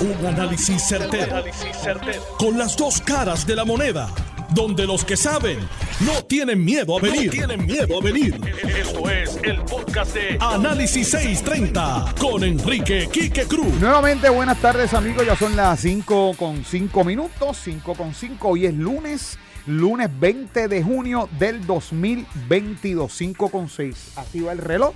Un análisis certero, Con las dos caras de la moneda. Donde los que saben no tienen miedo a venir. tienen miedo a venir. Esto es el podcast de Análisis 630 con Enrique Quique Cruz. Nuevamente, buenas tardes, amigos. Ya son las 5 con 5 minutos. 5 con 5. Hoy es lunes. Lunes 20 de junio del 2022. 5 con 6. Así va el reloj.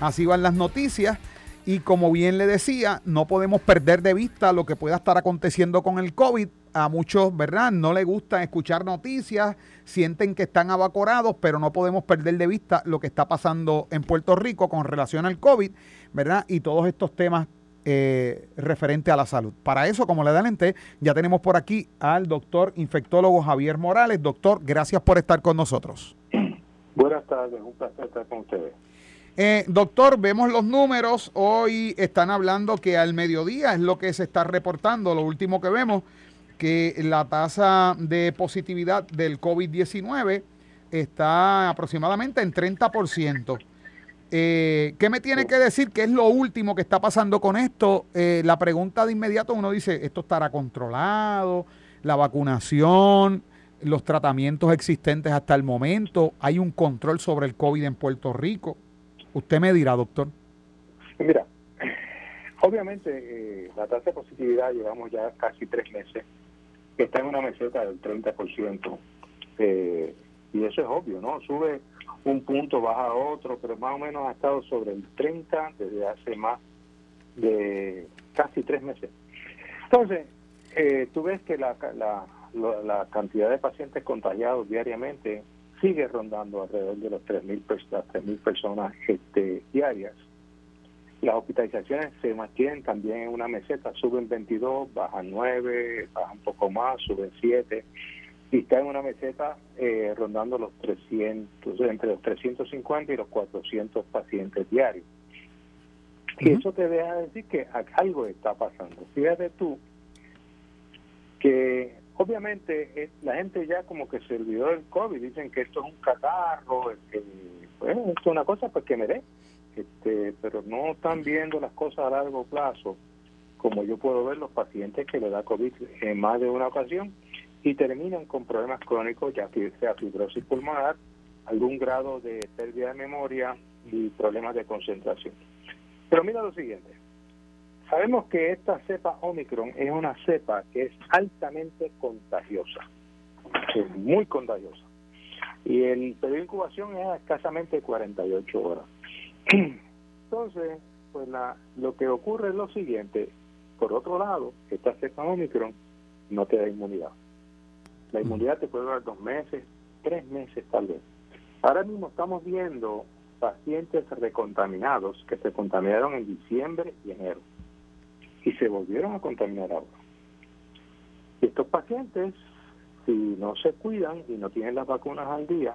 Así van las noticias. Y como bien le decía, no podemos perder de vista lo que pueda estar aconteciendo con el COVID. A muchos, ¿verdad? No les gusta escuchar noticias, sienten que están abacorados, pero no podemos perder de vista lo que está pasando en Puerto Rico con relación al COVID, ¿verdad? Y todos estos temas eh, referentes a la salud. Para eso, como le adelanté, ya tenemos por aquí al doctor infectólogo Javier Morales. Doctor, gracias por estar con nosotros. Buenas tardes, un placer estar con ustedes. Eh, doctor, vemos los números. Hoy están hablando que al mediodía es lo que se está reportando. Lo último que vemos, que la tasa de positividad del COVID-19 está aproximadamente en 30%. Eh, ¿Qué me tiene que decir? ¿Qué es lo último que está pasando con esto? Eh, la pregunta de inmediato uno dice, ¿esto estará controlado? ¿La vacunación? ¿Los tratamientos existentes hasta el momento? ¿Hay un control sobre el COVID en Puerto Rico? Usted me dirá, doctor. Mira, obviamente eh, la tasa de positividad llevamos ya casi tres meses, está en una meseta del 30%, eh, y eso es obvio, ¿no? Sube un punto, baja otro, pero más o menos ha estado sobre el 30 desde hace más de casi tres meses. Entonces, eh, tú ves que la, la, la cantidad de pacientes contagiados diariamente sigue rondando alrededor de los 3.000 mil personas este, diarias. Las hospitalizaciones se mantienen también en una meseta, suben 22, bajan 9, bajan un poco más, suben 7, y está en una meseta eh, rondando los 300, entre los 350 y los 400 pacientes diarios. Y eso te deja decir que algo está pasando. Fíjate tú que Obviamente, la gente ya como que se olvidó del COVID, dicen que esto es un catarro, pues, esto es una cosa pues que me dé, este, pero no están viendo las cosas a largo plazo, como yo puedo ver los pacientes que le da COVID en más de una ocasión y terminan con problemas crónicos, ya sea fibrosis pulmonar, algún grado de pérdida de memoria y problemas de concentración. Pero mira lo siguiente, Sabemos que esta cepa Omicron es una cepa que es altamente contagiosa, es muy contagiosa. Y el periodo de incubación es escasamente 48 horas. Entonces, pues la, lo que ocurre es lo siguiente. Por otro lado, esta cepa Omicron no te da inmunidad. La inmunidad te puede durar dos meses, tres meses tal vez. Ahora mismo estamos viendo pacientes recontaminados que se contaminaron en diciembre y enero y se volvieron a contaminar ahora. Y estos pacientes, si no se cuidan y no tienen las vacunas al día,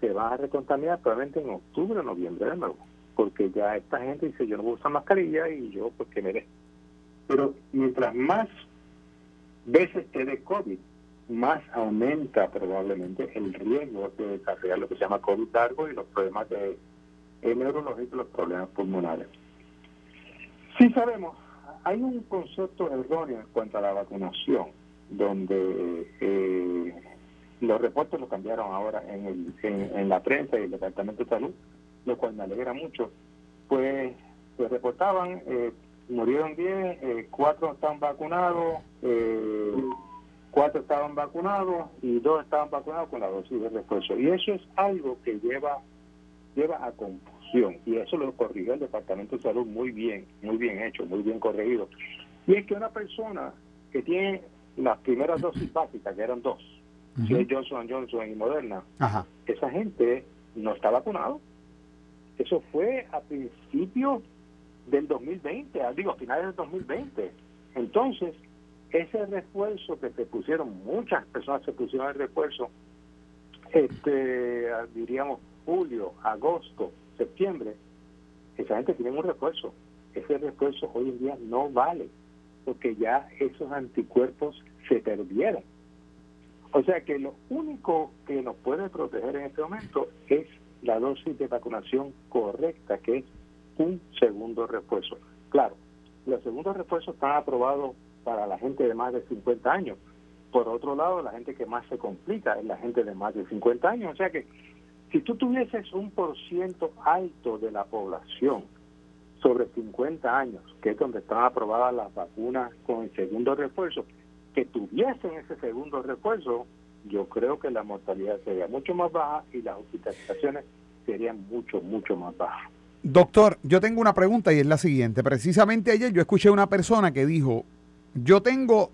se van a recontaminar probablemente en octubre o noviembre de nuevo, porque ya esta gente dice yo no voy a mascarilla y yo pues que me dé. Pero mientras más veces te dé COVID, más aumenta probablemente el riesgo de desarrollar lo que se llama COVID largo y los problemas de neurológicos, los problemas pulmonares. Sí sabemos hay un concepto erróneo en cuanto a la vacunación, donde eh, los reportes lo cambiaron ahora en, el, en, la prensa y el Departamento de Salud, lo cual me alegra mucho. Pues se reportaban, eh, murieron 10, eh, 4 estaban vacunados, eh, 4 estaban vacunados y 2 estaban vacunados con la dosis de refuerzo. Y eso es algo que lleva, lleva a y eso lo corrigió el Departamento de Salud muy bien, muy bien hecho, muy bien corregido. Y es que una persona que tiene las primeras dosis básicas, que eran dos, si es Johnson Johnson y Moderna, esa gente no está vacunado. Eso fue a principios del 2020, digo, a finales del 2020. Entonces, ese refuerzo que se pusieron, muchas personas se pusieron el refuerzo, este, diríamos, julio, agosto, septiembre, esa gente tiene un refuerzo. Ese refuerzo hoy en día no vale, porque ya esos anticuerpos se perdieron. O sea que lo único que nos puede proteger en este momento es la dosis de vacunación correcta, que es un segundo refuerzo. Claro, los segundos refuerzos están aprobados para la gente de más de 50 años. Por otro lado, la gente que más se complica es la gente de más de 50 años. O sea que si tú tuvieses un por ciento alto de la población sobre 50 años, que es donde están aprobadas las vacunas con el segundo refuerzo, que tuviesen ese segundo refuerzo, yo creo que la mortalidad sería mucho más baja y las hospitalizaciones serían mucho, mucho más bajas. Doctor, yo tengo una pregunta y es la siguiente. Precisamente ayer yo escuché a una persona que dijo, yo tengo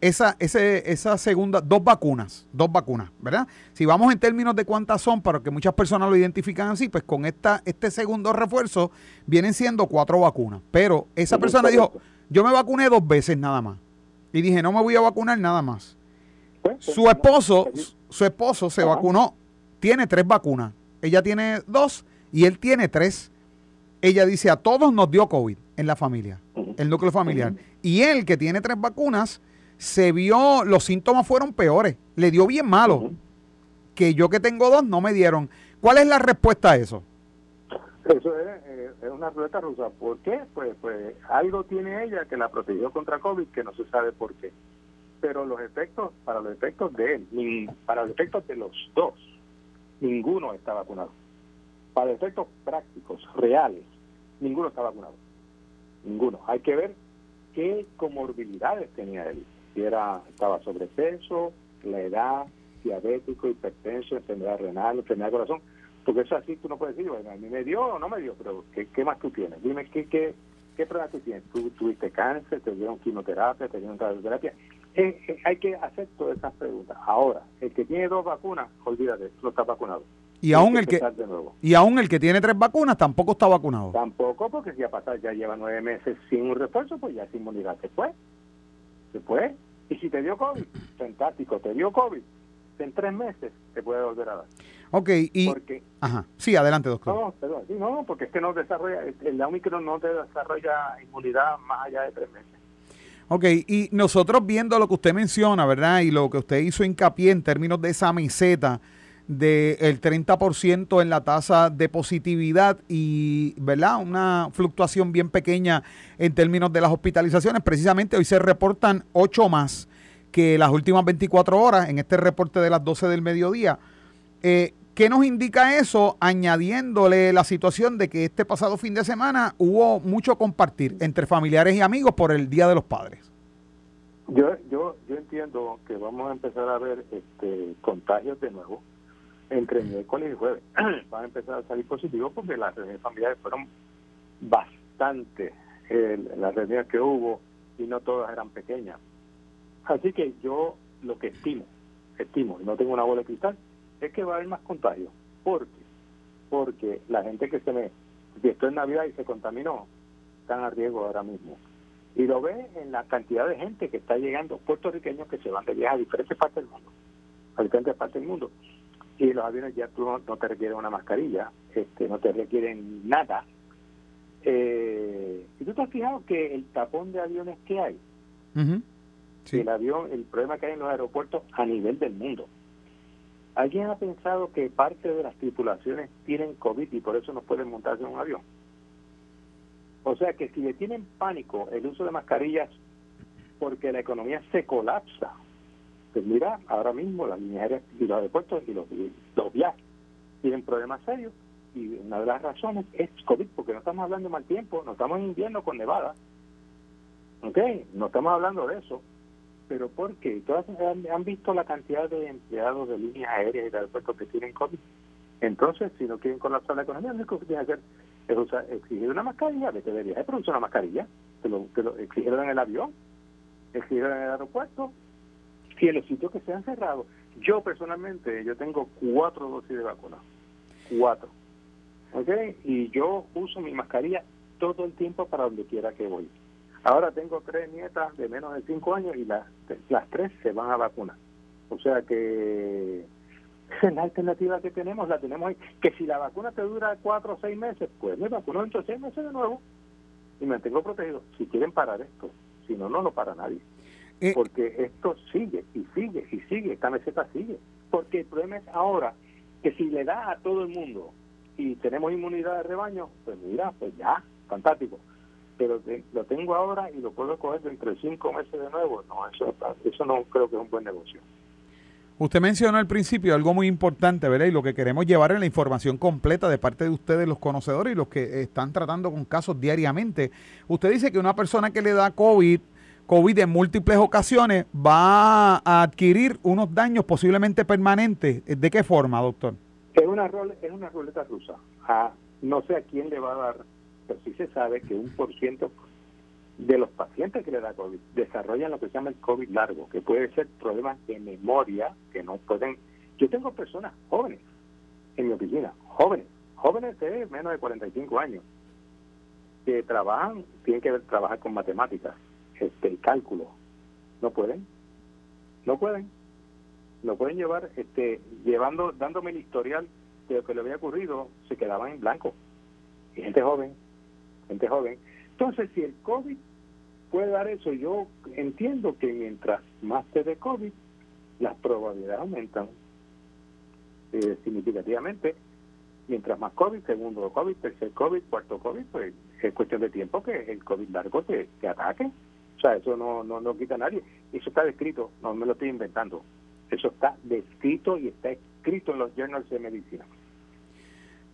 esa, ese, esa segunda, dos vacunas, dos vacunas, ¿verdad? Si vamos en términos de cuántas son, para que muchas personas lo identifican así, pues con esta, este segundo refuerzo vienen siendo cuatro vacunas. Pero esa persona dijo, yo me vacuné dos veces nada más. Y dije, no me voy a vacunar nada más. Pues, pues, su esposo, su esposo se vacunó, tiene tres vacunas. Ella tiene dos y él tiene tres. Ella dice, a todos nos dio COVID en la familia, el núcleo familiar. Y él, que tiene tres vacunas, se vio, los síntomas fueron peores, le dio bien malo. Que yo que tengo dos no me dieron. ¿Cuál es la respuesta a eso? Eso es, eh, es una ruleta rusa. ¿Por qué? Pues, pues algo tiene ella que la protegió contra COVID que no se sabe por qué. Pero los efectos, para los efectos de él, para los efectos de los dos, ninguno está vacunado. Para efectos prácticos, reales, ninguno está vacunado. Ninguno. Hay que ver qué comorbilidades tenía él. Si era, estaba sobrepeso, la edad, diabético, hipertenso, enfermedad renal, enfermedad de corazón. Porque eso así tú no puedes decir, bueno, a mí me dio o no me dio, pero ¿qué, qué más tú tienes? Dime, ¿qué, qué, qué pruebas tú tienes? ¿Tú tuviste cáncer? ¿Te dieron quimioterapia? ¿Te dieron radioterapia? Eh, eh, hay que hacer todas esas preguntas. Ahora, el que tiene dos vacunas, olvídate, no está vacunado. Y aún, el que, y aún el que tiene tres vacunas tampoco está vacunado. Tampoco, porque si ya pasado, ya lleva nueve meses sin un refuerzo, pues ya sin inmunidad se fue. Se fue. Y si te dio COVID, fantástico, te dio COVID, en tres meses te puede volver a dar. Ok, y... Porque, Ajá. Sí, adelante, doctor. No, perdón, no, porque es que no desarrolla, el Omicron no te desarrolla inmunidad más allá de tres meses. Ok, y nosotros viendo lo que usted menciona, ¿verdad? Y lo que usted hizo hincapié en términos de esa meseta, del 30% en la tasa de positividad y, ¿verdad? Una fluctuación bien pequeña en términos de las hospitalizaciones. Precisamente hoy se reportan 8 más que las últimas 24 horas en este reporte de las 12 del mediodía. Eh, ¿Qué nos indica eso? Añadiéndole la situación de que este pasado fin de semana hubo mucho compartir entre familiares y amigos por el Día de los Padres. Yo, yo, yo entiendo que vamos a empezar a ver este, contagios de nuevo entre miércoles y jueves van a empezar a salir positivos porque las reuniones familiares fueron bastante las reuniones que hubo y no todas eran pequeñas. Así que yo lo que estimo, estimo, y no tengo una bola de cristal, es que va a haber más contagios. ¿Por qué? Porque la gente que se me, esto es Navidad y se contaminó, están a riesgo ahora mismo. Y lo ve en la cantidad de gente que está llegando, puertorriqueños que se van de viaje a diferentes partes del mundo, a diferentes partes del mundo y los aviones ya tú no, te requieren una mascarilla, este, no te requieren nada. Eh, y tú te has fijado que el tapón de aviones que hay, el avión, el problema que hay en los aeropuertos a nivel del mundo. ¿Alguien ha pensado que parte de las tripulaciones tienen COVID y por eso no pueden montarse en un avión? O sea que si le tienen pánico el uso de mascarillas porque la economía se colapsa, pues mira, ahora mismo las líneas aéreas y los aeropuertos y los, viajes tienen problemas serios y una de las razones es COVID, porque no estamos hablando de mal tiempo, no estamos en invierno con nevada, ¿ok? No estamos hablando de eso, pero ¿por qué? Todas han, visto la cantidad de empleados de líneas aéreas y de aeropuertos que tienen COVID. Entonces, si no quieren colapsar la economía, lo único que tienen que hacer es usar, exigir una mascarilla, de viaje, pero usa una mascarilla, te lo, te lo exigieron en el avión, exigieron en el aeropuerto, y en los sitios que se han cerrado. Yo personalmente, yo tengo cuatro dosis de vacuna. Cuatro. ¿Ok? Y yo uso mi mascarilla todo el tiempo para donde quiera que voy. Ahora tengo tres nietas de menos de cinco años y las, las tres se van a vacunar. O sea que la alternativa que tenemos, la tenemos ahí. Que si la vacuna te dura cuatro o seis meses, pues me vacuno dentro de seis meses de nuevo y me mantengo protegido. Si quieren parar esto, si no, no lo para nadie. Eh, porque esto sigue y sigue y sigue, esta meseta sigue. Porque el problema es ahora que si le da a todo el mundo y tenemos inmunidad de rebaño, pues mira, pues ya, fantástico. pero lo tengo ahora y lo puedo coger dentro de cinco meses de nuevo. No, eso, eso no creo que es un buen negocio. Usted mencionó al principio algo muy importante, ¿verdad? Y lo que queremos llevar es la información completa de parte de ustedes, los conocedores y los que están tratando con casos diariamente. Usted dice que una persona que le da COVID, COVID en múltiples ocasiones, va a adquirir unos daños posiblemente permanentes. ¿De qué forma, doctor? Es una, es una ruleta rusa. No sé a quién le va a dar pero sí se sabe que un por ciento de los pacientes que le da COVID desarrollan lo que se llama el COVID largo, que puede ser problemas de memoria que no pueden... Yo tengo personas jóvenes en mi oficina, jóvenes, jóvenes de menos de 45 años, que trabajan, tienen que trabajar con matemáticas, este, cálculo, no pueden, no pueden, no pueden llevar, este, llevando, dándome el historial de lo que le había ocurrido, se quedaban en blanco. Y gente joven, gente joven. Entonces, si el COVID puede dar eso, yo entiendo que mientras más te dé COVID, las probabilidades aumentan eh, significativamente. Mientras más COVID, segundo COVID, tercer COVID, cuarto COVID, pues es cuestión de tiempo que el COVID largo te, te ataque. O sea, eso no, no, no quita a nadie. Eso está descrito, no me lo estoy inventando. Eso está descrito y está escrito en los journals de medicina.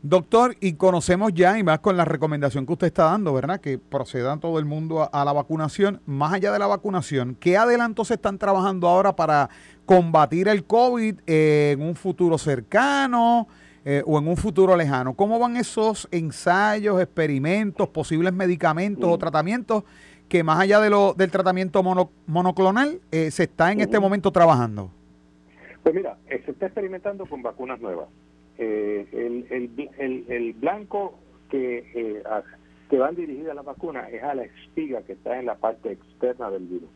Doctor, y conocemos ya, y más con la recomendación que usted está dando, ¿verdad? Que proceda todo el mundo a, la vacunación. Más allá de la vacunación, ¿qué adelantos se están trabajando ahora para combatir el COVID en un futuro cercano eh, o en un futuro lejano? ¿Cómo van esos ensayos, experimentos, posibles medicamentos o tratamientos que más allá de lo, del tratamiento monoclonal eh, se está en este momento trabajando? Pues mira, eh, se está experimentando con vacunas nuevas. Eh, el, el, el, blanco que, eh, que van dirigidas a la vacuna es a la espiga que está en la parte externa del virus.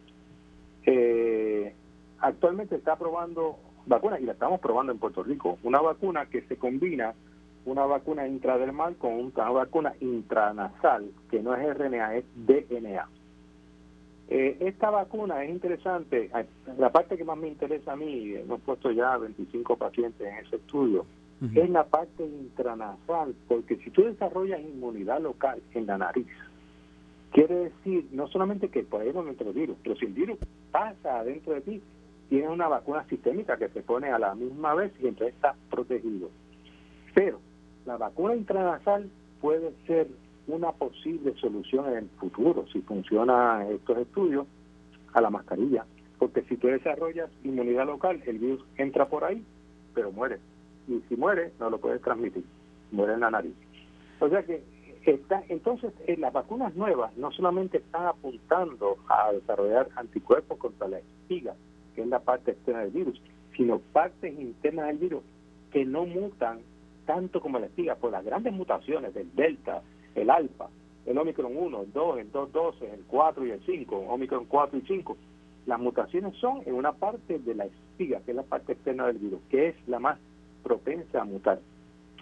Eh, actualmente está probando vacunas y la estamos probando en Puerto Rico, una vacuna que se combina una vacuna intradermal con una vacuna intranasal, que no es RNA, es DNA. Eh, esta vacuna es interesante, la parte que más me interesa a mí, hemos puesto ya 25 pacientes en ese estudio, es la parte intranasal, porque si tú desarrollas inmunidad local en la nariz, quiere decir no solamente que por ahí no entra el virus, pero si el virus pasa adentro de ti, tienes una vacuna sistémica que se pone a la misma vez y entonces estás protegido. Pero la vacuna intranasal puede ser una posible solución en el futuro, si funciona estos estudios, a la mascarilla. Porque si tú desarrollas inmunidad local, el virus entra por ahí, pero muere y si muere no lo puede transmitir, muere en la nariz. O sea que está, entonces en eh, las vacunas nuevas no solamente están apuntando a desarrollar anticuerpos contra la espiga, que es la parte externa del virus, sino partes internas del virus que no mutan tanto como la espiga por las grandes mutaciones del delta, el alfa, el Omicron 1, el 2, el 2.12, el 4 y el 5, Omicron 4 y 5. Las mutaciones son en una parte de la espiga, que es la parte externa del virus, que es la más propensa a mutar.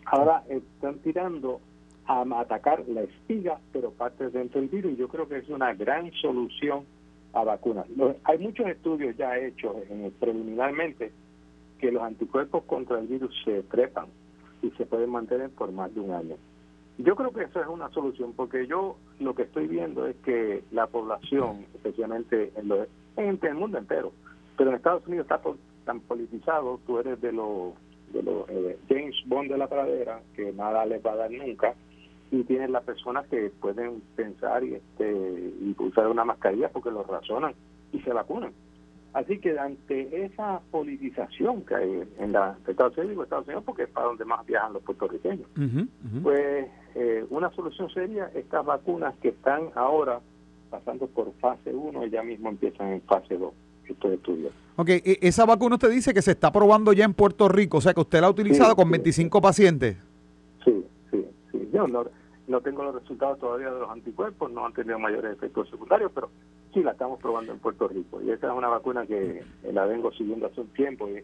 Ahora están tirando a atacar la espiga, pero parte dentro del virus. Yo creo que es una gran solución a vacunas. hay muchos estudios ya hechos en, preliminarmente que los anticuerpos contra el virus se trepan y se pueden mantener por más de un año. Yo creo que eso es una solución porque yo lo que estoy viendo es que la población, especialmente en, en el mundo entero, pero en Estados Unidos está tan politizado, tú eres de los de los eh, James Bond de la pradera, que nada les va a dar nunca, y tienen las personas que pueden pensar y, este, y usar una mascarilla porque lo razonan y se vacunan. Así que ante esa politización que hay en la Estados Unidos, Estados Unidos porque es para donde más viajan los puertorriqueños, pues eh, una solución sería estas vacunas que están ahora pasando por fase 1 y ya mismo empiezan en fase 2 estos estudios. Ok, e, esa vacuna usted dice que se está probando ya en Puerto Rico, o sea que usted la ha utilizado con 25 pacientes. Sí, sí, sí. Yo no, no tengo los resultados todavía de los anticuerpos, no han tenido mayores efectos secundarios, pero sí la estamos probando en Puerto Rico. Y esa es una vacuna que la vengo siguiendo hace un tiempo y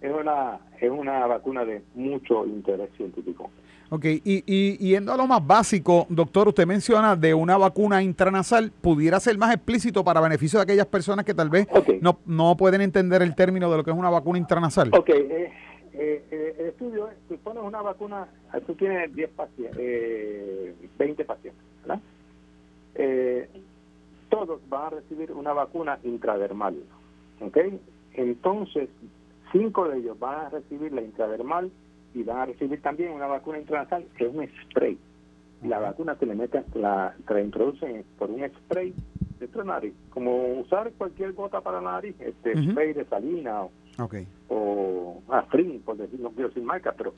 es una, es una vacuna de mucho interés científico. Ok, y, y, yendo a lo más básico, doctor, usted menciona de una vacuna intranasal, ¿pudiera ser más explícito para beneficio de aquellas personas que tal vez no, no pueden entender el término de lo que es una vacuna intranasal? Ok, eh, eh, el estudio, tú pones una vacuna, tú tienes 10 pacientes, 20 pacientes, ¿verdad? Todos van a recibir una vacuna intradermal. ¿Ok? Entonces, cinco de ellos van a recibir la intradermal y van a recibir también una vacuna intranasal que es un spray. La vacuna se le meten, la, la introducen por un spray dentro de la nariz, como usar cualquier gota para la nariz, este spray de salina o, okay. o por decir, no quiero decir marca, pero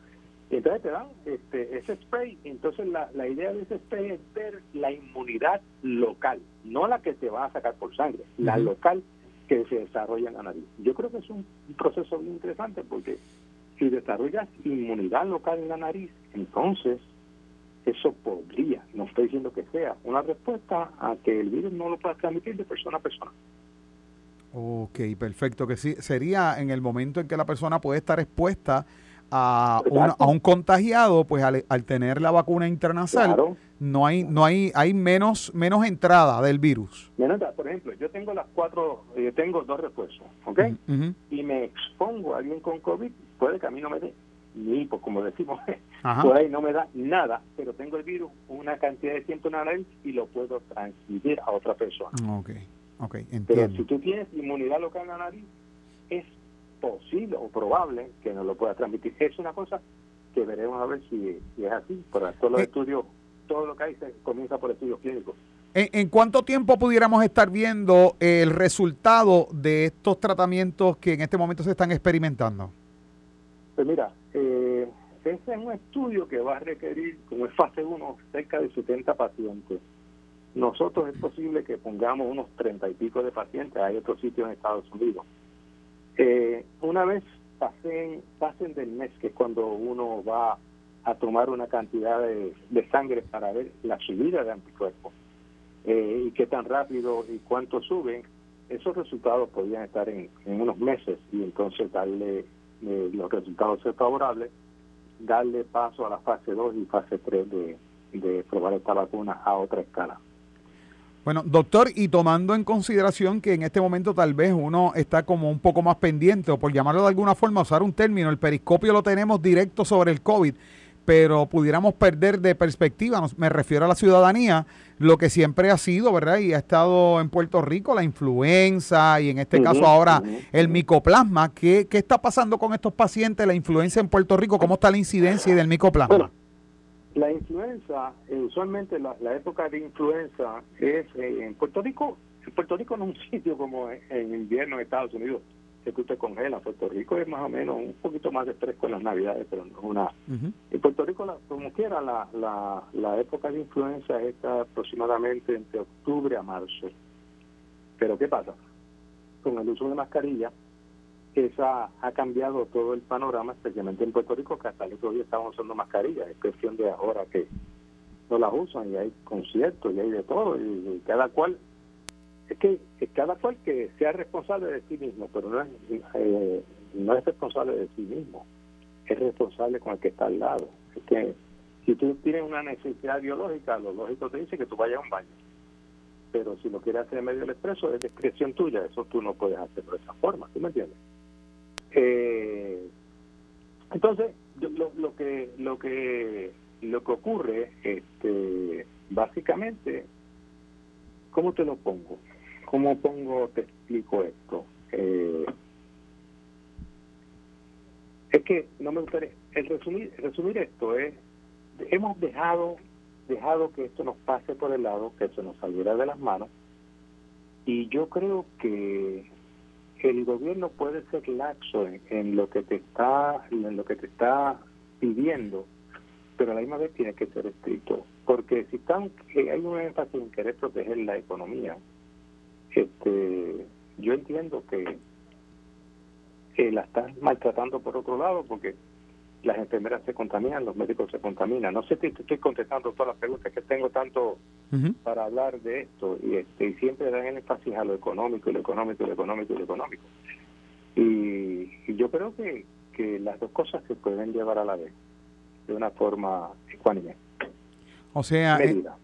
entonces te dan este, ese spray. Entonces la, la idea de ese spray es ver la inmunidad local, no la que te va a sacar por sangre, la local que se desarrolla en la nariz. Yo creo que es un proceso muy interesante porque si desarrollas inmunidad local en la nariz, entonces eso podría, no estoy diciendo que sea, una respuesta a que el virus no lo pueda transmitir de persona a persona. Ok, perfecto, que sí, sería en el momento en que la persona puede estar expuesta a, a un contagiado, pues al, tener la vacuna internacional, no hay no hay hay menos menos entrada del virus. Menos por ejemplo, yo tengo las cuatro, yo tengo dos refuerzos, ¿ok? Y me expongo a alguien con COVID, puede que a mí no me dé ni, pues como decimos, pues ahí no me da nada, pero tengo el virus, una cantidad de tiempo en la nariz y lo puedo transmitir a otra persona. Ok, ok, entiendo. Pero si tú tienes inmunidad local en la nariz, es posible o probable que no lo pueda transmitir. Es una cosa que veremos a ver si, es así. Por todos los eh. estudios, todo lo que hay se comienza por estudios clínicos. ¿En, ¿En, cuánto tiempo pudiéramos estar viendo el resultado de estos tratamientos que en este momento se están experimentando? Pues mira, eh, ese es un estudio que va a requerir, como es fase 1, cerca de 70 pacientes. Nosotros es posible que pongamos unos 30 y pico de pacientes, hay otros sitios en Estados Unidos. Eh, una vez pasen, pasen del mes, que es cuando uno va a tomar una cantidad de, sangre para ver la subida de anticuerpos eh, y qué tan rápido y cuánto suben, esos resultados podrían estar en, unos meses y entonces darle eh, los resultados favorables, darle paso a la fase 2 y fase 3 de, de probar esta vacuna a otra escala. Bueno, doctor, y tomando en consideración que en este momento tal vez uno está como un poco más pendiente, o por llamarlo de alguna forma, usar un término, el periscopio lo tenemos directo sobre el COVID, pero pudiéramos perder de perspectiva, me refiero a la ciudadanía, lo que siempre ha sido, ¿verdad? Y ha estado en Puerto Rico la influenza y en este caso ahora el micoplasma. ¿Qué, ¿Qué está pasando con estos pacientes, la influenza en Puerto Rico? ¿Cómo está la incidencia del micoplasma? La influenza, eh, usualmente la, época de influenza es eh, en Puerto Rico. En Puerto Rico no es un sitio como en, invierno en Estados Unidos que tú te congelas. Puerto Rico es más o menos un poquito más de fresco en las navidades, pero no es una. En Puerto Rico, como quiera, la, la, la época de influenza está aproximadamente entre octubre a marzo. Pero ¿qué pasa? Con el uso de mascarilla, esa ha cambiado todo el panorama, especialmente en Puerto Rico, que hasta el otro día estaban usando mascarillas. Es cuestión de ahora que no las usan y hay conciertos y hay de todo. Y, cada cual, es que cada cual que sea responsable de sí mismo, pero no es, eh, no es responsable de sí mismo, es responsable con el que está al lado. Es que si tú tienes una necesidad biológica, lo lógico te dice que tú vayas a un baño. Pero si lo quieres hacer en medio del expreso, es discreción tuya, eso tú no puedes hacerlo de esa forma, ¿tú me entiendes? Eh, entonces, lo, lo, que lo que lo que ocurre, este, básicamente, ¿cómo te lo pongo? ¿Cómo pongo, te explico esto? Eh, es que no me gustaría, el resumir, resumir esto es, hemos dejado, dejado que esto nos pase por el lado, que se nos saliera de las manos, y yo creo que el gobierno puede ser laxo en, lo que te está en lo que te está pidiendo pero a la misma vez tiene que ser estricto. Porque si están hay un énfasis en querer proteger la economía este yo entiendo que, que la están maltratando por otro lado porque las enfermeras se contaminan, los médicos se contaminan. No sé si te estoy contestando todas las preguntas que tengo tanto para hablar de esto y, este, y siempre dan énfasis a lo económico, y lo económico, y lo económico, y lo económico. Y, yo creo que, que las dos cosas se pueden llevar a la vez de una forma ecuánime. O sea,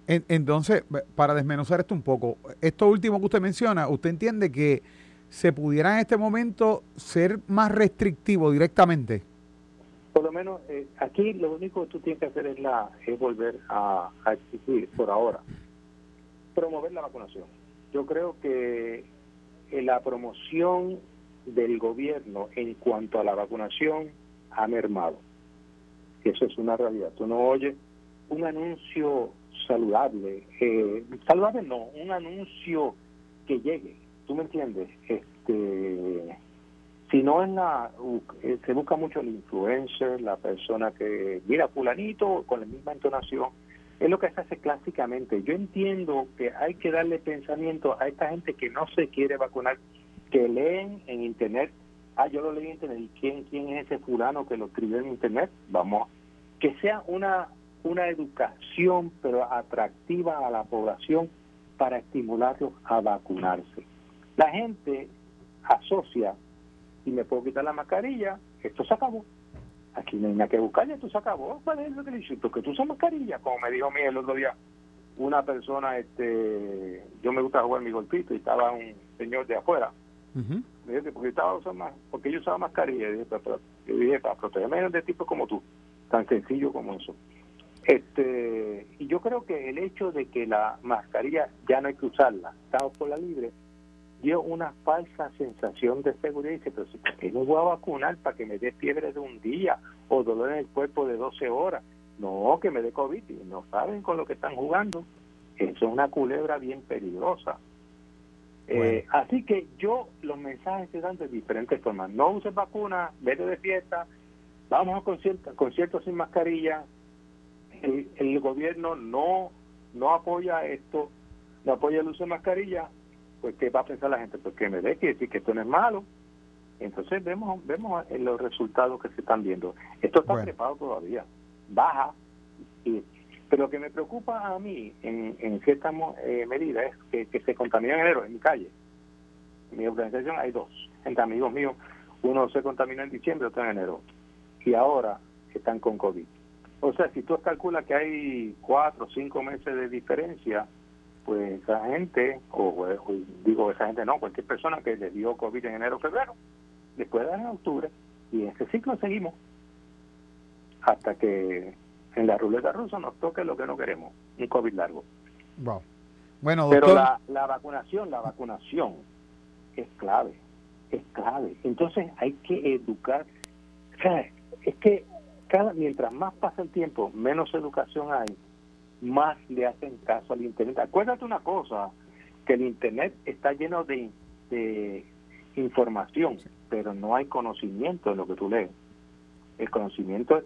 entonces, para desmenuzar esto un poco, esto último que usted menciona, ¿usted entiende que se pudiera en este momento ser más restrictivo directamente? Por lo menos eh, aquí lo único que tú tienes que hacer es la es volver a, exigir por ahora promover la vacunación. Yo creo que eh, la promoción del gobierno en cuanto a la vacunación ha mermado. Eso es una realidad. Tú no oyes un anuncio saludable, eh, saludable no, un anuncio que llegue, ¿tú me entiendes? Este, si no es la, eh, se busca mucho el influencer, la persona que, mira, fulanito, con la misma entonación, es lo que se hace clásicamente. Yo entiendo que hay que darle pensamiento a esta gente que no se quiere vacunar, que leen en internet, ah, yo lo leí en internet, ¿y quién, quién es ese fulano que lo escribió en internet? Vamos, que sea una una educación pero atractiva a la población para estimularlos a vacunarse. La gente asocia, y me puedo quitar la mascarilla, esto se acabó. Aquí no hay nada que buscar, esto se acabó. ¿Cuál es lo que dice? Que tú usas mascarilla, como me dijo Miguel el otro día. Una persona, este, yo me gusta jugar mi golpito y estaba un señor de afuera. Me dice, porque, estaba usando, porque yo usaba mascarilla. Dije, yo dije, para protegerme de tipo como tú, tan sencillo como eso. Este, y yo creo que el hecho de que la mascarilla ya no hay que usarla, estamos por la libre, dio una falsa sensación de seguridad. Y dice, pero si ¿por qué no voy a vacunar para que me dé fiebre de un día o dolor en el cuerpo de 12 horas? No, que me dé COVID. Y no saben con lo que están jugando. Eso es una culebra bien peligrosa. Eh, así que yo los mensajes se dan de diferentes formas. No uses vacuna, vete de fiesta, vamos a conciertos, conciertos sin mascarilla, el, gobierno no no apoya esto, no apoya el uso de mascarilla, pues ¿qué va a pensar la gente? Pues que me dé que decir que esto no es malo. Entonces vemos vemos los resultados que se están viendo. Esto está preparado todavía, baja. Y, pero lo que me preocupa a mí en, en cierta eh, medida es que, que se contamina en enero en mi calle. En mi organización hay dos, entre amigos míos. Uno se contaminó en diciembre, otro en enero. Y ahora están con COVID. O sea, si tú calculas que hay cuatro o cinco meses de diferencia, pues esa gente, o, digo esa gente no, cualquier persona que le dio COVID en enero o febrero, después de en octubre, y en ese ciclo seguimos hasta que en la ruleta rusa nos toque lo que no queremos, un COVID largo. Wow. Bueno, Pero la, la vacunación, la vacunación es clave, es clave. Entonces hay que educar. O sea, es que mientras más pasa el tiempo, menos educación hay, más le hacen caso al Internet. Acuérdate una cosa, que el Internet está lleno de, información, pero no hay conocimiento de lo que tú lees. El conocimiento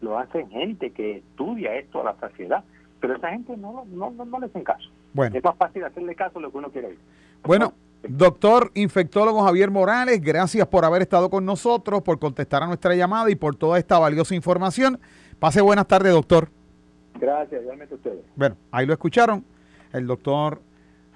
lo hacen gente que estudia esto a la sociedad, pero esa gente no, no, no, le hacen caso. Bueno. Es más fácil hacerle caso a lo que uno quiere oír. Bueno, Doctor infectólogo Javier Morales, gracias por haber estado con nosotros, por contestar a nuestra llamada y por toda esta valiosa información. Pase buenas tardes, doctor. Gracias, igualmente a ustedes. Bueno, ahí lo escucharon, el doctor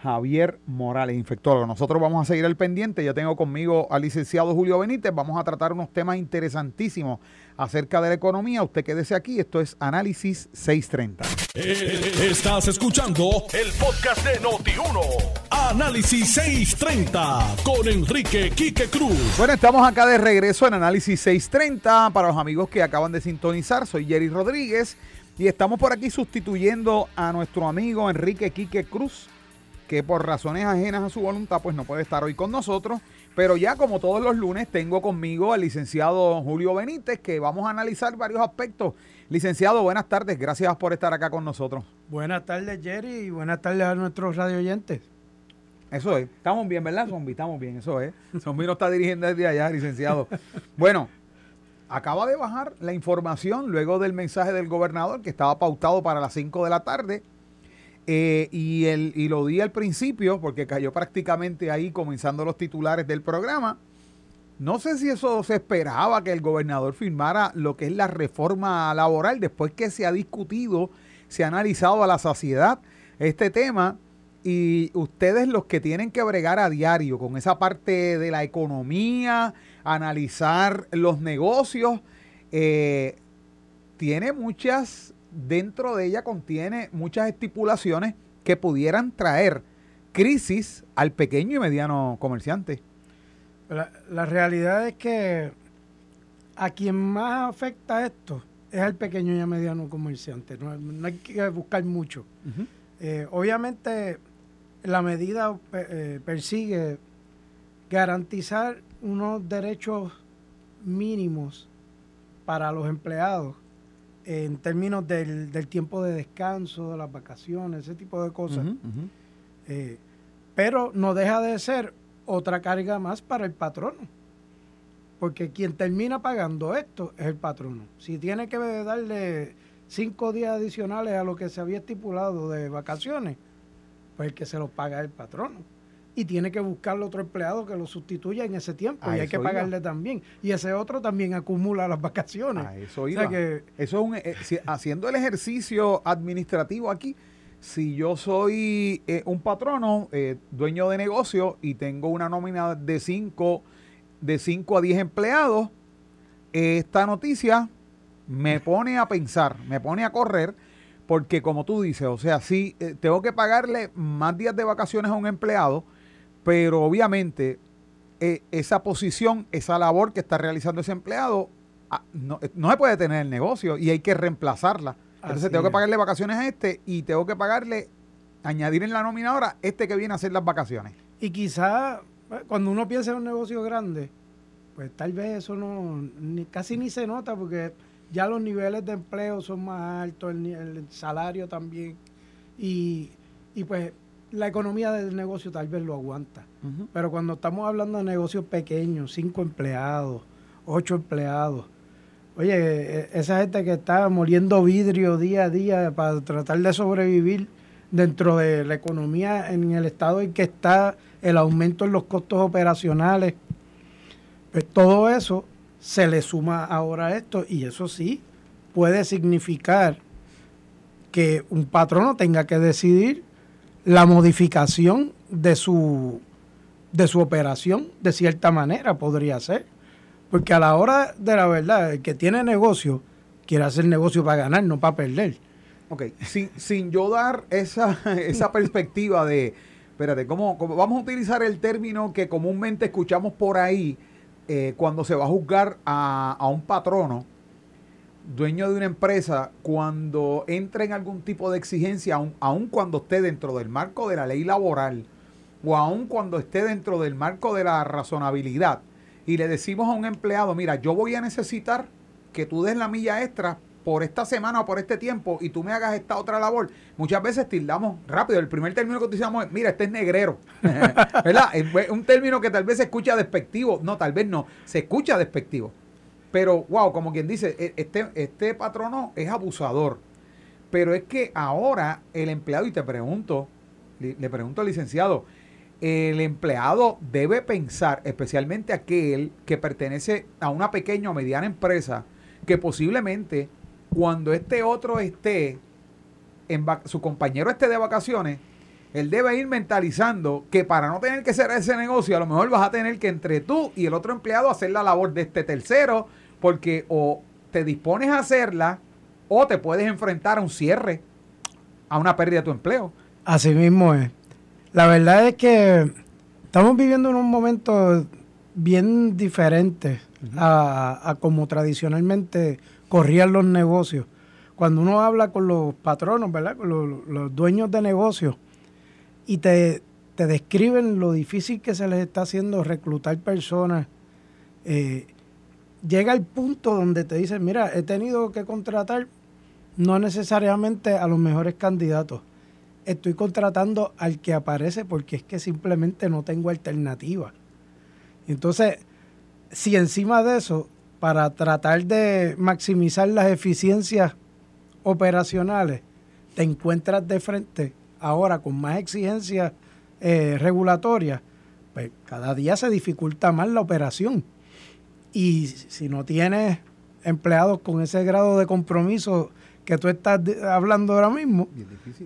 Javier Morales, infectólogo. Nosotros vamos a seguir el pendiente. Ya tengo conmigo al licenciado Julio Benítez. Vamos a tratar unos temas interesantísimos acerca de la economía. Usted quédese aquí. Esto es Análisis 630. Eh, estás escuchando el podcast de Noti1. Análisis 630 con Enrique Quique Cruz. Bueno, estamos acá de regreso en Análisis 630. Para los amigos que acaban de sintonizar, soy Jerry Rodríguez. Y estamos por aquí sustituyendo a nuestro amigo Enrique Quique Cruz que por razones ajenas a su voluntad pues no puede estar hoy con nosotros, pero ya como todos los lunes tengo conmigo al licenciado Julio Benítez que vamos a analizar varios aspectos. Licenciado, buenas tardes, gracias por estar acá con nosotros. Buenas tardes Jerry y buenas tardes a nuestros radio oyentes. Eso es, estamos bien, ¿verdad, Zombi? Estamos bien, eso es. Zombi no está dirigiendo desde allá, licenciado. Bueno, acaba de bajar la información luego del mensaje del gobernador que estaba pautado para las 5 de la tarde eh, y, el, y lo di al principio porque cayó prácticamente ahí comenzando los titulares del programa. No sé si eso se esperaba que el gobernador firmara lo que es la reforma laboral después que se ha discutido, se ha analizado a la saciedad este tema y ustedes los que tienen que bregar a diario con esa parte de la economía, analizar los negocios, eh, tiene muchas dentro de ella contiene muchas estipulaciones que pudieran traer crisis al pequeño y mediano comerciante. La, realidad es que a quien más afecta esto es al pequeño y mediano comerciante. No, hay que buscar mucho. Eh, obviamente la medida eh, persigue garantizar unos derechos mínimos para los empleados en términos del, tiempo de descanso, de las vacaciones, ese tipo de cosas. Eh, pero no deja de ser otra carga más para el patrono. Porque quien termina pagando esto es el patrono. Si tiene que darle cinco días adicionales a lo que se había estipulado de vacaciones, pues el que se los paga es el patrono y tiene que buscarle otro empleado que lo sustituya en ese tiempo y hay que pagarle también. Y ese otro también acumula las vacaciones. eso iba. que, eso es un, eh, haciendo el ejercicio administrativo aquí, si yo soy eh, un patrono, eh, dueño de negocio y tengo una nómina de 5 de cinco a 10 empleados, esta noticia me pone a pensar, me pone a correr, porque como tú dices, o sea, si tengo que pagarle más días de vacaciones a un empleado, pero obviamente eh, esa posición, esa labor que está realizando ese empleado, ah, no, eh, no, se puede tener el negocio y hay que reemplazarla. Entonces tengo que pagarle vacaciones a este y tengo que pagarle, añadir en la nominadora este que viene a hacer las vacaciones. Y quizá eh, cuando uno piensa en un negocio grande, pues tal vez eso no casi ni se nota porque ya los niveles de empleo son más altos, el, salario también. Y, y pues la economía del negocio tal vez lo aguanta. Pero cuando estamos hablando de negocios pequeños, cinco empleados, ocho empleados, oye, e, esa gente que está moliendo vidrio día a día para tratar de sobrevivir dentro de la economía en el estado en que está el aumento en los costos operacionales, pues todo eso se le suma ahora a esto y eso sí puede significar que un patrono tenga que decidir la modificación de su, de su operación, de cierta manera podría ser. Porque a la hora de la verdad, el que tiene negocio, quiere hacer negocio para ganar, no para perder. Ok, sin, sin yo dar esa, esa perspectiva de, espérate, ¿cómo, vamos a utilizar el término que comúnmente escuchamos por ahí eh, cuando se va a juzgar a, a un patrono? Dueño de una empresa, cuando entra en algún tipo de exigencia, aun, cuando esté dentro del marco de la ley laboral o aun cuando esté dentro del marco de la razonabilidad, y le decimos a un empleado, mira, yo voy a necesitar que tú des la milla extra por esta semana o por este tiempo y tú me hagas esta otra labor, muchas veces tildamos rápido. El primer término que utilizamos es, mira, este es negrero. ¿Verdad? Es un término que tal vez se escucha despectivo. No, tal vez no. Se escucha despectivo. Pero, wow, como quien dice, e, este, este patrono es abusador. Pero es que ahora el empleado, y te pregunto, le, pregunto al licenciado, el empleado debe pensar, especialmente aquel que pertenece a una pequeña o mediana empresa, que posiblemente cuando este otro esté, en su compañero esté de vacaciones, él debe ir mentalizando que para no tener que hacer ese negocio, a lo mejor vas a tener que entre tú y el otro empleado hacer la labor de este tercero porque o te dispones a hacerla o te puedes enfrentar a un cierre, a una pérdida de tu empleo. Así mismo es. La verdad es que estamos viviendo en un momento bien diferente a, como tradicionalmente corrían los negocios. Cuando uno habla con los patronos, ¿verdad? Con los, dueños de negocios y te, te, describen lo difícil que se les está haciendo reclutar personas, eh, llega el punto donde te dicen, mira, he tenido que contratar no necesariamente a los mejores candidatos. Estoy contratando al que aparece porque es que simplemente no tengo alternativa. Entonces, si encima de eso, para tratar de maximizar las eficiencias operacionales, te encuentras de frente ahora con más exigencias eh, regulatorias, pues cada día se dificulta más la operación. Y si no tienes empleados con ese grado de compromiso que tú estás hablando ahora mismo,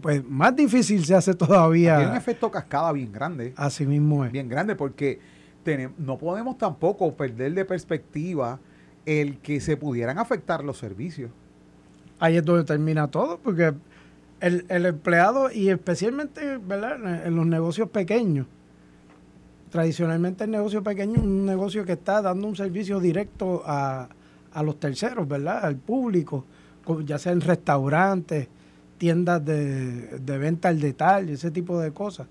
pues más difícil se hace todavía. Tiene un efecto cascada bien grande. Así mismo es. Bien grande porque tenemos, no podemos tampoco perder de perspectiva el que se pudieran afectar los servicios. Ahí es donde termina todo, porque el, el empleado y especialmente ¿verdad? en los negocios pequeños, tradicionalmente el negocio pequeño es un negocio que está dando un servicio directo a, los terceros, ¿verdad? Al público, ya sea en restaurantes, tiendas de, venta al detalle, ese tipo de cosas.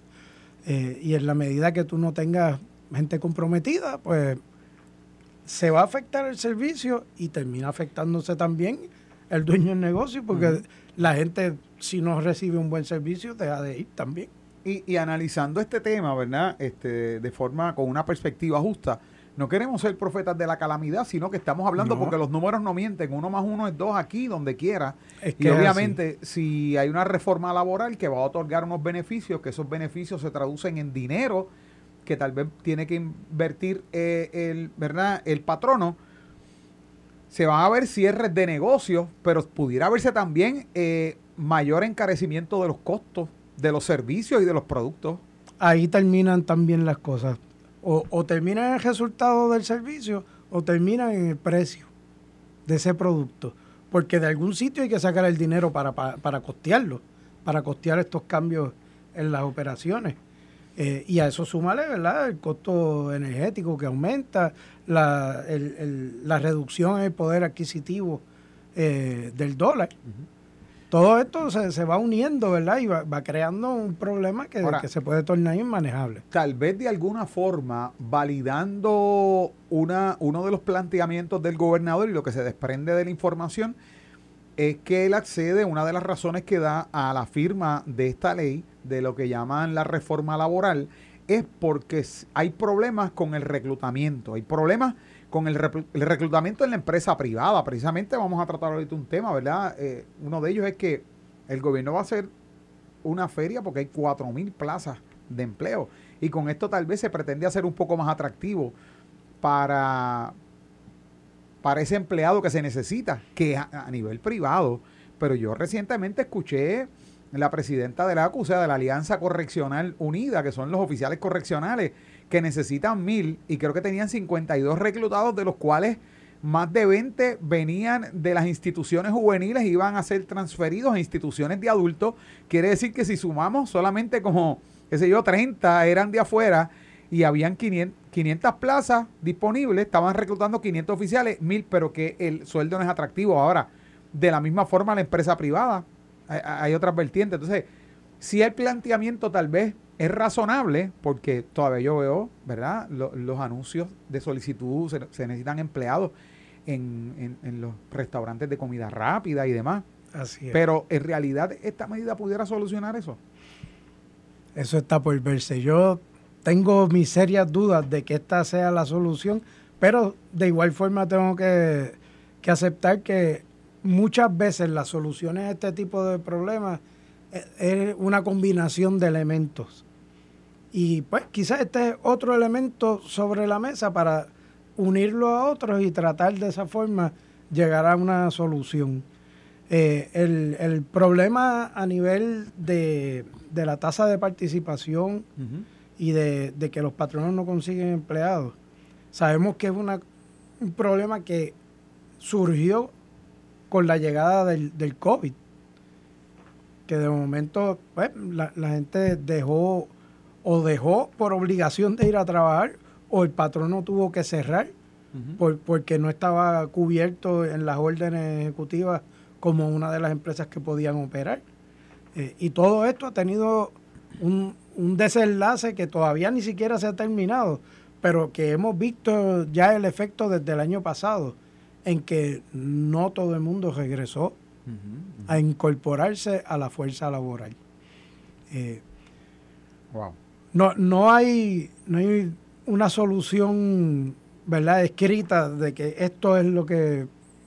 Eh, y en la medida que tú no tengas gente comprometida, pues se va a afectar el servicio y termina afectándose también el dueño del negocio, porque la gente, si no recibe un buen servicio, deja de ir también. Y, analizando este tema, ¿verdad? Este, de forma, con una perspectiva justa, no queremos ser profetas de la calamidad, sino que estamos hablando porque los números no mienten. Uno más uno es dos aquí, donde quiera. y obviamente, si hay una reforma laboral que va a otorgar unos beneficios, que esos beneficios se traducen en dinero, que tal vez tiene que invertir eh, el, ¿verdad? el patrono, se van a ver cierres de negocios, pero pudiera verse también eh, mayor encarecimiento de los costos de los servicios y de los productos. Ahí terminan también las cosas. O, o terminan en el resultado del servicio o terminan en el precio de ese producto. Porque de algún sitio hay que sacar el dinero para, para, costearlo, para costear estos cambios en las operaciones. Eh, y a eso súmale, ¿verdad? El costo energético que aumenta, la, la reducción en el poder adquisitivo eh, del dólar todo esto se, va uniendo, ¿verdad? Y va, creando un problema que, que, se puede tornar inmanejable. Tal vez de alguna forma, validando una, uno de los planteamientos del gobernador y lo que se desprende de la información, es que él accede, una de las razones que da a la firma de esta ley, de lo que llaman la reforma laboral, es porque hay problemas con el reclutamiento, hay problemas con el, reclutamiento en la empresa privada. Precisamente vamos a tratar ahorita un tema, ¿verdad? Eh, uno de ellos es que el gobierno va a hacer una feria porque hay 4.000 plazas de empleo. Y con esto tal vez se pretende hacer un poco más atractivo para, para ese empleado que se necesita, que a, a nivel privado. Pero yo recientemente escuché la presidenta de la ACUSA, de la Alianza Correccional Unida, que son los oficiales correccionales, que necesitan mil y creo que tenían 52 reclutados, de los cuales más de 20 venían de las instituciones juveniles y iban a ser transferidos a instituciones de adultos. Quiere decir que si sumamos solamente como, qué sé yo, 30 eran de afuera y habían 500, plazas disponibles, estaban reclutando 500 oficiales, mil, pero que el sueldo no es atractivo. Ahora, de la misma forma la empresa privada, hay, hay otras vertientes. Entonces, si el planteamiento tal vez es razonable porque todavía yo veo, ¿verdad? los anuncios de solicitud, se, necesitan empleados en, los restaurantes de comida rápida y demás. Así es. Pero en realidad esta medida pudiera solucionar eso. Eso está por verse. Yo tengo mis serias dudas de que esta sea la solución, pero de igual forma tengo que, que aceptar que muchas veces las soluciones a este tipo de problemas eh, es una combinación de elementos. Y pues quizás este es otro elemento sobre la mesa para unirlo a otros y tratar de esa forma llegar a una solución. Eh, el, problema a nivel de, la tasa de participación y de, que los patronos no consiguen empleados, sabemos que es una, un problema que surgió con la llegada del, del COVID, que de momento pues, la, la gente dejó o dejó por obligación de ir a trabajar o el patrono tuvo que cerrar porque no estaba cubierto en las órdenes ejecutivas como una de las empresas que podían operar. Eh, y todo esto ha tenido un, un desenlace que todavía ni siquiera se ha terminado, pero que hemos visto ya el efecto desde el año pasado, en que no todo el mundo regresó a incorporarse a la fuerza laboral. Eh, wow no, no, hay, no hay una solución ¿verdad? escrita de que esto es lo que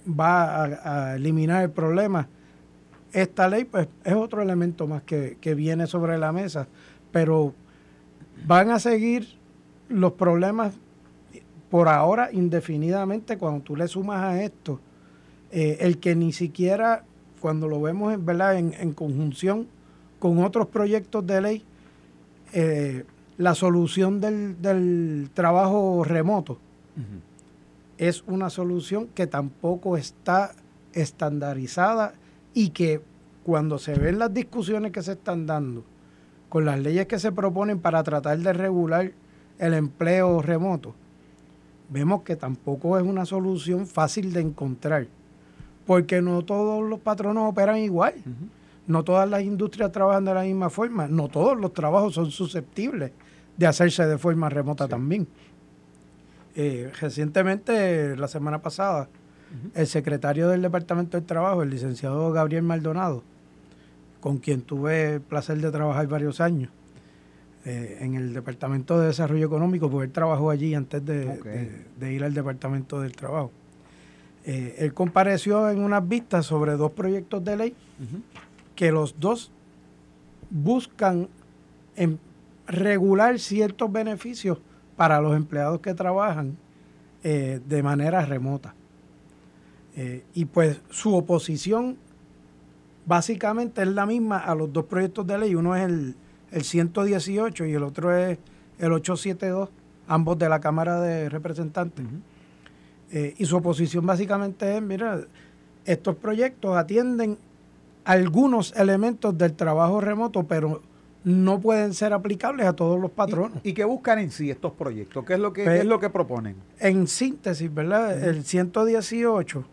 va a, eliminar el problema. Esta ley pues, es otro elemento más que, viene sobre la mesa, pero van a seguir los problemas por ahora indefinidamente cuando tú le sumas a esto eh, el que ni siquiera cuando lo vemos ¿verdad? En, en conjunción con otros proyectos de ley eh, la solución del, trabajo remoto es una solución que tampoco está estandarizada y que cuando se ven las discusiones que se están dando con las leyes que se proponen para tratar de regular el empleo remoto, vemos que tampoco es una solución fácil de encontrar, porque no todos los patronos operan igual. No todas las industrias trabajan de la misma forma, no todos los trabajos son susceptibles de hacerse de forma remota también. Eh, recientemente, la semana pasada, el secretario del Departamento del Trabajo, el licenciado Gabriel Maldonado, con quien tuve el placer de trabajar varios años eh, en el Departamento de Desarrollo Económico, porque él trabajó allí antes de, ir al Departamento del Trabajo. Eh, él compareció en unas vistas sobre dos proyectos de ley que los dos buscan en regular ciertos beneficios para los empleados que trabajan eh, de manera remota. y pues su oposición básicamente es la misma a los dos proyectos de ley. Uno es el, el 118 y el otro es el 872, ambos de la Cámara de Representantes. Eh, y su oposición básicamente es, mira, estos proyectos atienden algunos elementos del trabajo remoto, pero no pueden ser aplicables a todos los patronos. ¿Y, qué buscan en sí estos proyectos? ¿Qué es lo que, es pues, lo que proponen? En síntesis, ¿verdad? El 118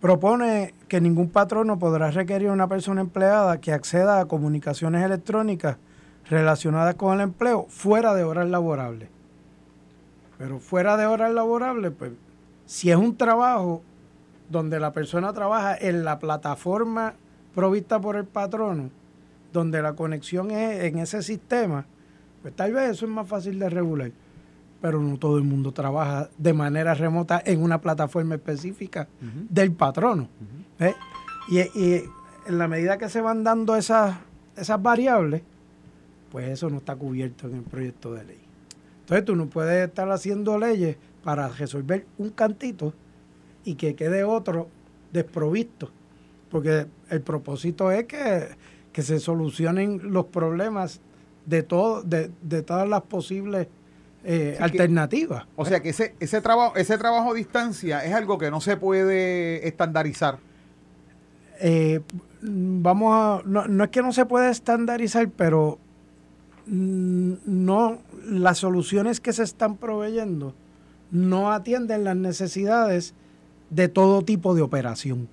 propone que ningún patrono podrá requerir a una persona empleada que acceda a comunicaciones electrónicas relacionadas con el empleo fuera de horas laborables. Pero fuera de horas laborables, pues si es un trabajo donde la persona trabaja en la plataforma provista por el patrono, donde la conexión es en ese sistema, pues tal vez eso es más fácil de regular pero no todo el mundo trabaja de manera remota en una plataforma específica del patrono. ¿eh? y, en la medida que se van dando esas, esas variables, pues eso no está cubierto en el proyecto de ley. Entonces tú no puedes estar haciendo leyes para resolver un cantito y que quede otro desprovisto, porque el propósito es que, se solucionen los problemas de, todo, de, de todas las posibles eh, alternativa. o sea que ese, ese, trabajo, ese trabajo a distancia es algo que no se puede estandarizar. Eh, vamos a, no, es que no se puede estandarizar, pero mm, no, las soluciones que se están proveyendo no atienden las necesidades de todo tipo de operación.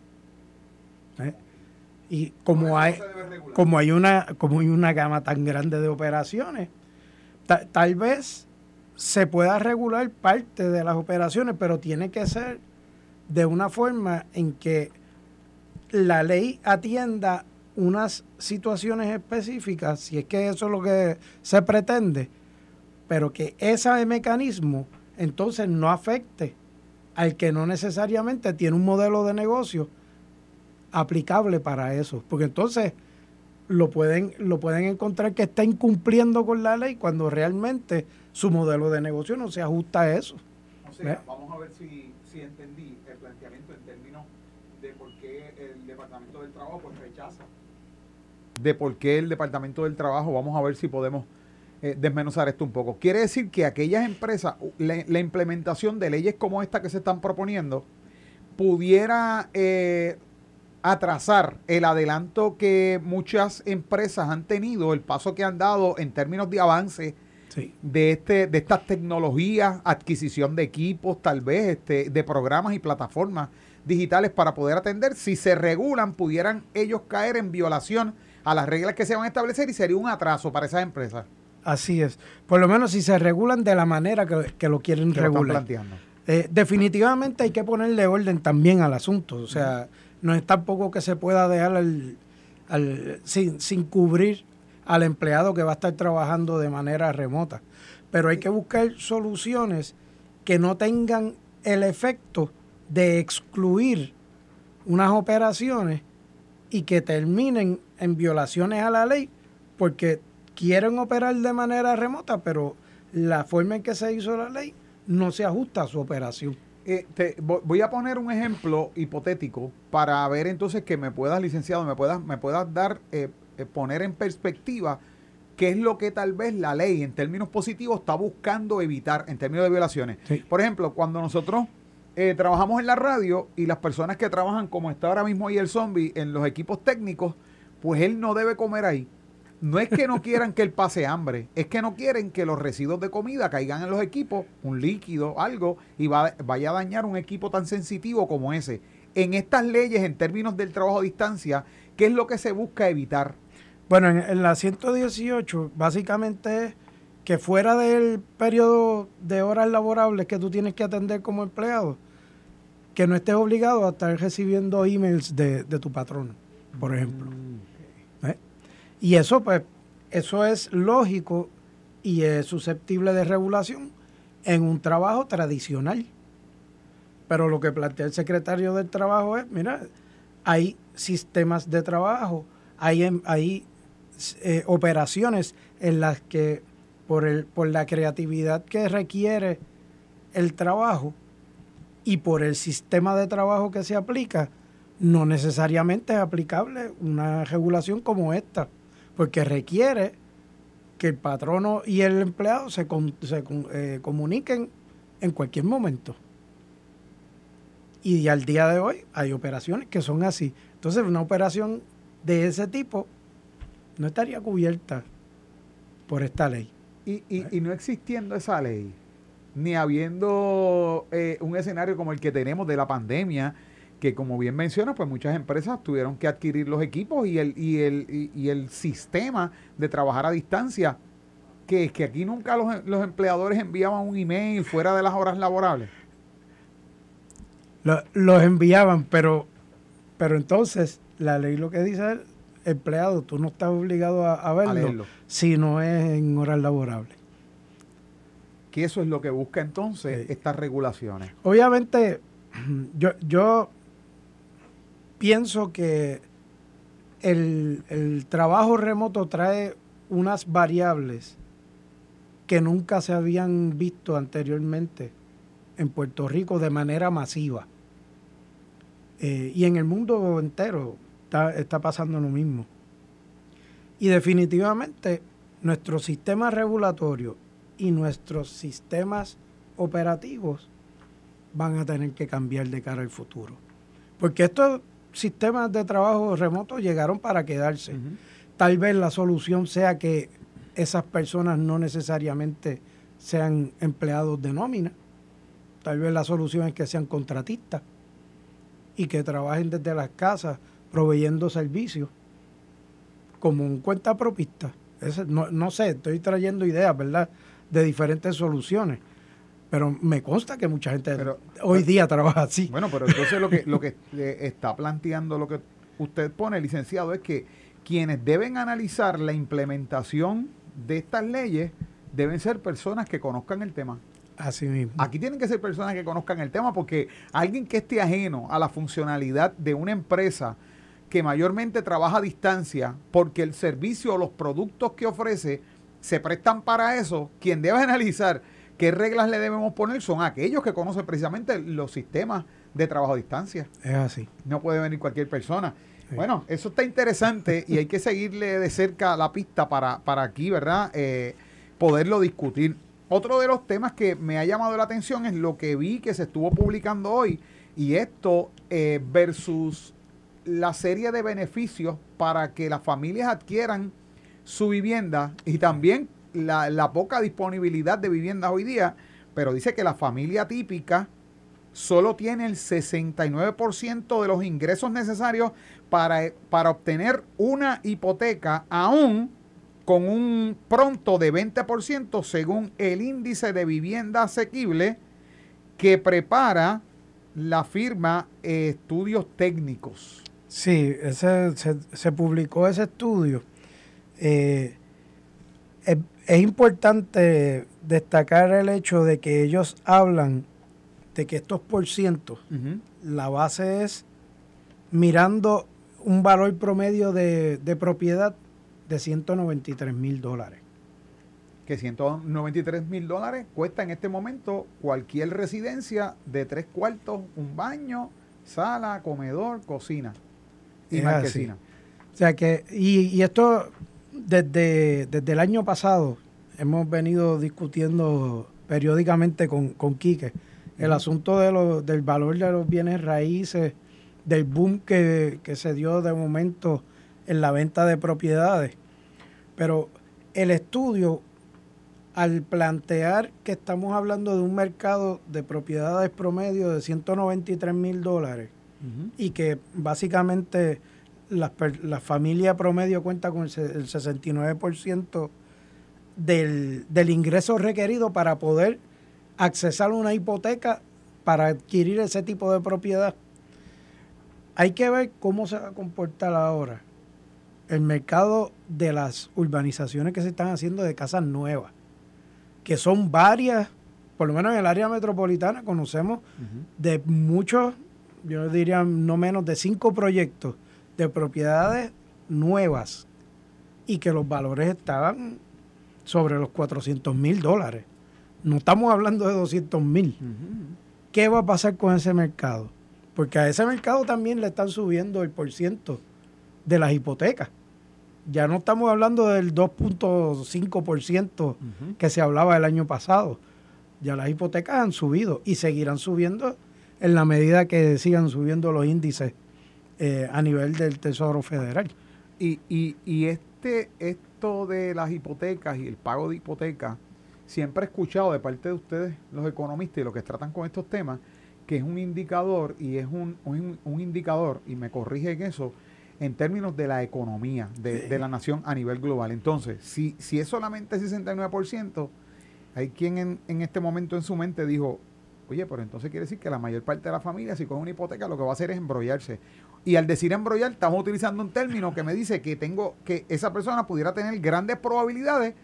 Y como hay, como hay una, como hay una gama tan grande de operaciones, tal vez se pueda regular parte de las operaciones, pero tiene que ser de una forma en que la ley atienda unas situaciones específicas, si es que eso es lo que se pretende, pero que ese mecanismo entonces no afecte al que no necesariamente tiene un modelo de negocio aplicable para eso, porque entonces lo pueden, lo pueden encontrar que está incumpliendo con la ley cuando realmente su modelo de negocio no se ajusta a eso. O sea, vamos a ver si, entendí el planteamiento en términos de por qué el Departamento del Trabajo pues rechaza. De por qué el Departamento del Trabajo, vamos a ver si podemos eh, desmenuzar esto un poco. Quiere decir que aquellas empresas, la, implementación de leyes como esta que se están proponiendo, pudiera eh, atrasar el adelanto que muchas empresas han tenido, el paso que han dado en términos de avance de este de estas tecnologías, adquisición de equipos, tal vez este, de programas y plataformas digitales para poder atender, si se regulan, pudieran ellos caer en violación a las reglas que se van a establecer y sería un atraso para esas empresas. Así es. Por lo menos si se regulan de la manera que, lo quieren regular. Eh, definitivamente hay que ponerle orden también al asunto. O sea, no es tampoco que se pueda dejar al, sin, sin cubrir al empleado que va a estar trabajando de manera remota. Pero hay que buscar soluciones que no tengan el efecto de excluir unas operaciones y que terminen en violaciones a la ley porque quieren operar de manera remota, pero la forma en que se hizo la ley no se ajusta a su operación. Eh, voy a poner un ejemplo hipotético para ver entonces que me puedas, licenciado, me puedas, me puedas dar, eh, eh, poner en perspectiva qué es lo que tal vez la ley en términos positivos está buscando evitar en términos de violaciones. Por ejemplo, cuando nosotros trabajamos en la radio y las personas que trabajan como está ahora mismo ahí el zombie en los equipos técnicos, pues él no debe comer ahí no es que no quieran que él pase hambre, es que no quieren que los residuos de comida caigan en los equipos, un líquido, algo, y vaya a dañar un equipo tan sensitivo como ese. En estas leyes, en términos del trabajo a distancia, ¿Qué es lo que se busca evitar? Bueno, en, la 118 básicamente es que fuera del periodo de horas laborables que tú tienes que atender como empleado, que no estés obligado a estar recibiendo emails de, tu patrón, por ejemplo. Mm. Y eso, pues, eso es lógico y es susceptible de regulación en un trabajo tradicional. Pero lo que plantea el secretario del trabajo es, mira, hay sistemas de trabajo, hay, em, hay eh, operaciones en las que por, el, por la creatividad que requiere el trabajo y por el sistema de trabajo que se aplica, no necesariamente es aplicable una regulación como esta, porque requiere que el patrono y el empleado se, se eh, comuniquen en cualquier momento. Y al día de hoy hay operaciones que son así. Entonces, una operación de ese tipo no estaría cubierta por esta ley. Y, y, no existiendo esa ley, ni habiendo eh, un escenario como el que tenemos de la pandemia, que como bien menciona, pues muchas empresas tuvieron que adquirir los equipos y el, y el, y, el sistema de trabajar a distancia, que es que aquí nunca los, los empleadores enviaban un email fuera de las horas laborables. los enviaban, pero, pero entonces la ley lo que dice empleado, tú no estás obligado a, verlo si no es en horas laborables. Que eso es lo que busca entonces estas regulaciones. Obviamente, yo, yo pienso que el, el trabajo remoto trae unas variables que nunca se habían visto anteriormente en Puerto Rico de manera masiva. Eh, y en el mundo entero está, pasando lo mismo. Y definitivamente nuestro sistema regulatorio y nuestros sistemas operativos van a tener que cambiar de cara al futuro. Porque estos sistemas de trabajo remoto llegaron para quedarse. Tal vez la solución sea que esas personas no necesariamente sean empleados de nómina. Tal vez la solución es que sean contratistas y que trabajen desde las casas proveyendo servicios como un cuenta propista. no, no, sé, estoy trayendo ideas, ¿verdad?, de diferentes soluciones. Pero me consta que mucha gente hoy día trabaja así. Bueno, pero entonces lo que, lo que eh, está planteando, lo que usted pone, licenciado, es que quienes deben analizar la implementación de estas leyes deben ser personas que conozcan el tema. Así mismo. Aquí tienen que ser personas que conozcan el tema porque alguien que esté ajeno a la funcionalidad de una empresa que mayormente trabaja a distancia porque el servicio o los productos que ofrece se prestan para eso, quien debe analizar qué reglas le debemos poner son aquellos que conocen precisamente los sistemas de trabajo a distancia. Es así. No puede venir cualquier persona. Bueno, eso está interesante y hay que seguirle de cerca la pista para, para aquí, ¿verdad? Eh, poderlo discutir. Otro de los temas que me ha llamado la atención es lo que vi que se estuvo publicando hoy y esto eh, versus la serie de beneficios para que las familias adquieran su vivienda y también la, poca disponibilidad de viviendas hoy día, pero dice que la familia típica solo tiene el 69% de los ingresos necesarios para, para obtener una hipoteca, aún con un pronto de 20% según el índice de vivienda asequible que prepara la firma Estudios Técnicos. Sí, ese, se, publicó ese estudio. Eh, es, importante destacar el hecho de que ellos hablan de que estos por ciento, la base es mirando un valor promedio de, de propiedad de 193 mil dólares. Que 193 mil dólares cuesta en este momento cualquier residencia de tres cuartos, un baño, sala, comedor, cocina y O sea que, y, esto desde, desde el año pasado hemos venido discutiendo periódicamente con, con Quique el asunto de del valor de los bienes raíces, del boom que, que se dio de momento en la venta de propiedades. Pero el estudio, al plantear que estamos hablando de un mercado de propiedades promedio de 193 mil dólares, y que básicamente la, la familia promedio cuenta con el, 69% del, del ingreso requerido para poder accesar a una hipoteca para adquirir ese tipo de propiedad. Hay que ver cómo se va a comportar ahora el mercado de las urbanizaciones que se están haciendo de casas nuevas, que son varias, por lo menos en el área metropolitana conocemos de muchos, yo diría no menos de cinco proyectos de propiedades nuevas y que los valores estaban sobre los 400 mil dólares. No estamos hablando de 200 mil. ¿Qué va a pasar con ese mercado? Porque a ese mercado también le están subiendo el porciento de las hipotecas. Ya no estamos hablando del 2.5% que se hablaba el año pasado. Ya las hipotecas han subido y seguirán subiendo en la medida que sigan subiendo los índices eh, a nivel del Tesoro Federal. Y, y, y este, esto de las hipotecas y el pago de hipotecas, siempre he escuchado de parte de ustedes, los economistas y los que tratan con estos temas, que es un indicador y es un, un, indicador, y me corrige en eso, en términos de la economía de, la nación a nivel global. Entonces, si, si es solamente 69%, hay quien en, en, este momento en su mente dijo, oye, pero entonces quiere decir que la mayor parte de la familia, si coge una hipoteca, lo que va a hacer es embrollarse. Y al decir embrollar, estamos utilizando un término que me dice que tengo que esa persona pudiera tener grandes probabilidades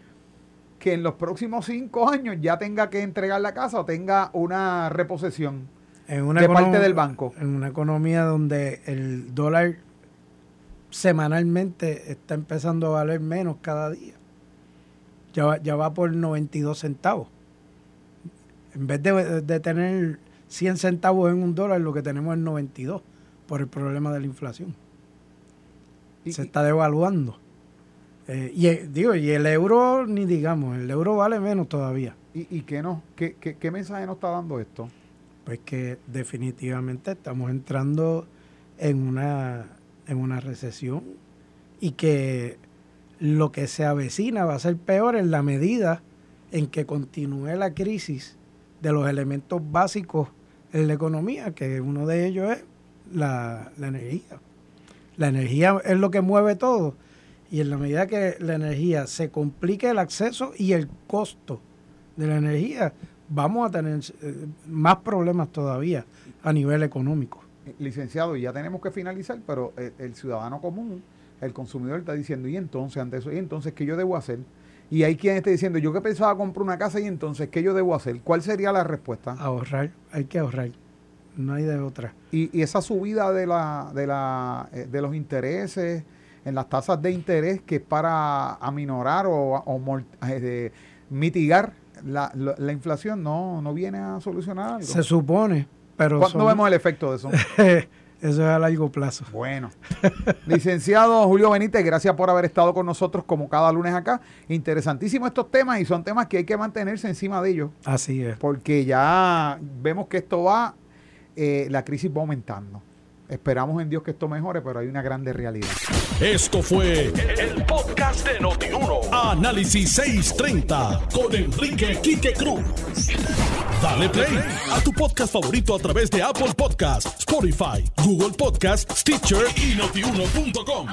que en los próximos cinco años ya tenga que entregar la casa o tenga una reposesión en una de parte del banco. En una economía donde el dólar semanalmente está empezando a valer menos cada día. Ya va, ya va por 92 centavos. En vez de, tener 100 centavos en un dólar, lo que tenemos es 92 por el problema de la inflación. Se está devaluando. Eh, y eh, digo, y el euro, ni digamos, el euro vale menos todavía. ¿Y, y qué no? ¿Qué, qué, mensaje nos está dando esto? Pues que definitivamente estamos entrando en una, en una recesión y que lo que se avecina va a ser peor en la medida en que continúe la crisis de los elementos básicos en la economía, que uno de ellos es la, la energía. La energía es lo que mueve todo y en la medida que la energía se complique el acceso y el costo de la energía, vamos a tener eh, más problemas todavía a nivel económico. Licenciado, ya tenemos que finalizar, pero el, ciudadano común, el consumidor está diciendo, y entonces, ante eso, y entonces, ¿qué yo debo hacer? Y hay quien está diciendo, yo que pensaba comprar una casa y entonces, ¿qué yo debo hacer? ¿Cuál sería la respuesta? Ahorrar, hay que ahorrar, no hay de otra. Y, y esa subida de, la, de, la, eh, de los intereses, en las tasas de interés que es para aminorar o, eh, mitigar la, inflación no, no viene a solucionar algo. Se supone, pero... ¿Cuándo vemos el efecto de eso? Eso es a largo plazo. Bueno. Licenciado Julio Benítez, gracias por haber estado con nosotros como cada lunes acá. Interesantísimos estos temas y son temas que hay que mantenerse encima de ellos. Así es. Porque ya vemos que esto va, eh, la crisis va aumentando. Esperamos en Dios que esto mejore, pero hay una grande realidad. Esto fue el, podcast de Notiuno. Análisis 630 con Enrique Quique Cruz. Dale play a tu podcast favorito a través de Apple Podcasts, Spotify, Google Podcasts, Stitcher y notiuno.com.